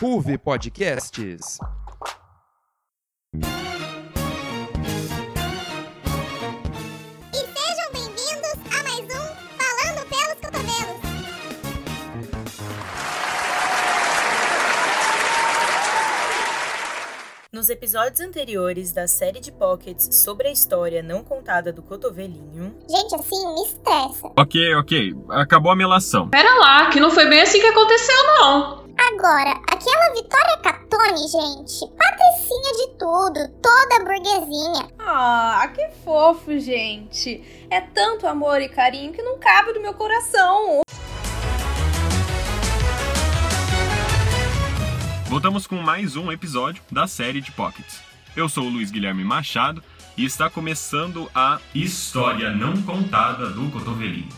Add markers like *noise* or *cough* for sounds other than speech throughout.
Ruve Podcasts. E sejam bem-vindos a mais um Falando pelos Cotovelos. Nos episódios anteriores da série de pockets sobre a história não contada do cotovelinho, Gente, assim me estressa. Ok, ok. Acabou a melação. Pera lá, que não foi bem assim que aconteceu, não. Agora, Vitória Catone, gente, patricinha de tudo, toda burguesinha. Ah, que fofo, gente. É tanto amor e carinho que não cabe no meu coração. Voltamos com mais um episódio da série de Pockets. Eu sou o Luiz Guilherme Machado e está começando a História Não Contada do Cotovelinho.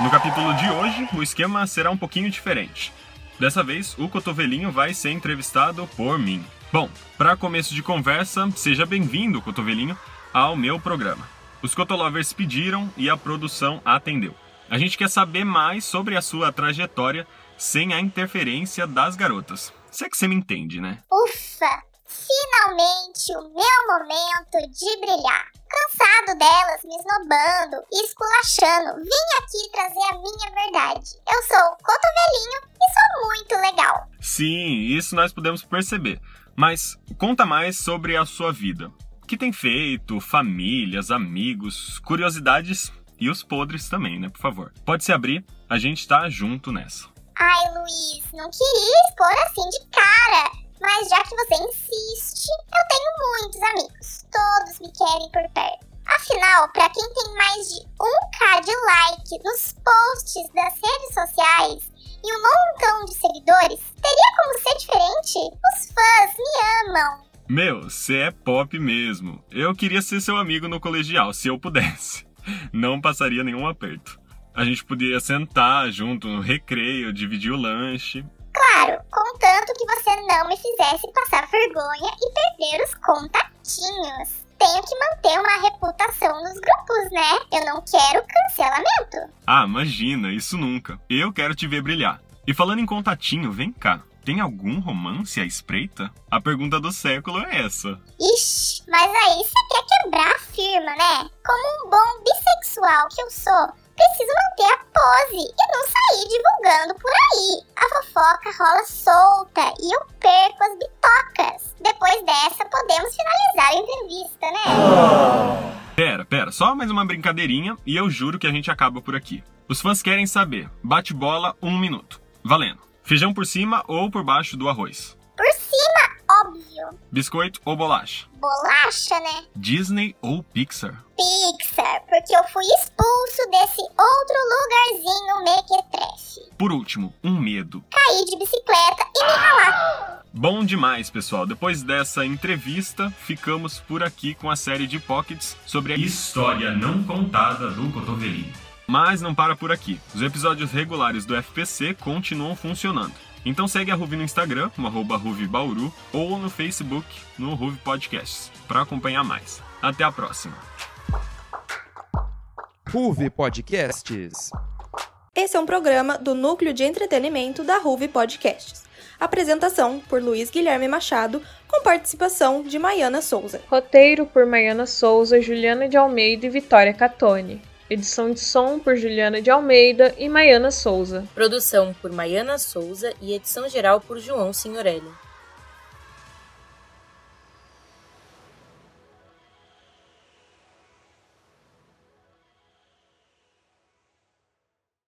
No capítulo de hoje, o esquema será um pouquinho diferente. Dessa vez, o Cotovelinho vai ser entrevistado por mim. Bom, para começo de conversa, seja bem-vindo, Cotovelinho, ao meu programa. Os Cotolovers pediram e a produção atendeu. A gente quer saber mais sobre a sua trajetória sem a interferência das garotas. Se é que você me entende, né? Ufa! Finalmente o meu momento de brilhar. Cansado delas me esnobando e esculachando, vim aqui trazer a minha verdade. Eu sou o Cotovelinho e sou muito legal. Sim, isso nós podemos perceber. Mas conta mais sobre a sua vida. O que tem feito, famílias, amigos, curiosidades e os podres também, né? Por favor. Pode se abrir, a gente tá junto nessa. Ai, Luiz, não queria expor assim de cara, mas já que você insiste, eu tenho muitos amigos. Todos me querem por perto. Afinal, pra quem tem mais de 1k de like nos posts das redes sociais e um montão de seguidores, teria como ser diferente? Os fãs me amam. Meu, você é pop mesmo. Eu queria ser seu amigo no colegial, se eu pudesse. *laughs* Não passaria nenhum aperto. A gente podia sentar junto no recreio, dividir o lanche. Claro, contanto que você não me fizesse passar vergonha e perder os contatinhos. Tenho que manter uma reputação nos grupos, né? Eu não quero cancelamento. Ah, imagina, isso nunca. Eu quero te ver brilhar. E falando em contatinho, vem cá. Tem algum romance à espreita? A pergunta do século é essa. Ixi, mas aí você quer quebrar a firma, né? Como um bom bissexual que eu sou, preciso manter a pose e não sair divulgando por aí. A fofoca rola solta e eu perco as bitocas. Depois dessa, podemos finalizar a entrevista, né? Pera, pera, só mais uma brincadeirinha e eu juro que a gente acaba por aqui. Os fãs querem saber. Bate bola um minuto. Valendo. Feijão por cima ou por baixo do arroz? Biscoito ou bolacha? Bolacha, né? Disney ou Pixar? Pixar, porque eu fui expulso desse outro lugarzinho mequetrefe. Por último, um medo. Caí de bicicleta e me ralar. Bom demais, pessoal. Depois dessa entrevista, ficamos por aqui com a série de pockets sobre a história não contada do cotovelinho. Mas não para por aqui. Os episódios regulares do FPC continuam funcionando. Então segue a Ruve no Instagram, no arroba Bauru, ou no Facebook, no Ruve Podcasts, para acompanhar mais. Até a próxima. Ruve Podcasts. Esse é um programa do Núcleo de Entretenimento da Ruve Podcasts. Apresentação por Luiz Guilherme Machado, com participação de Maiana Souza. Roteiro por Maiana Souza, Juliana de Almeida e Vitória Catone. Edição de som por Juliana de Almeida e Maiana Souza. produção por Maiana Souza e edição geral por João Signorelli.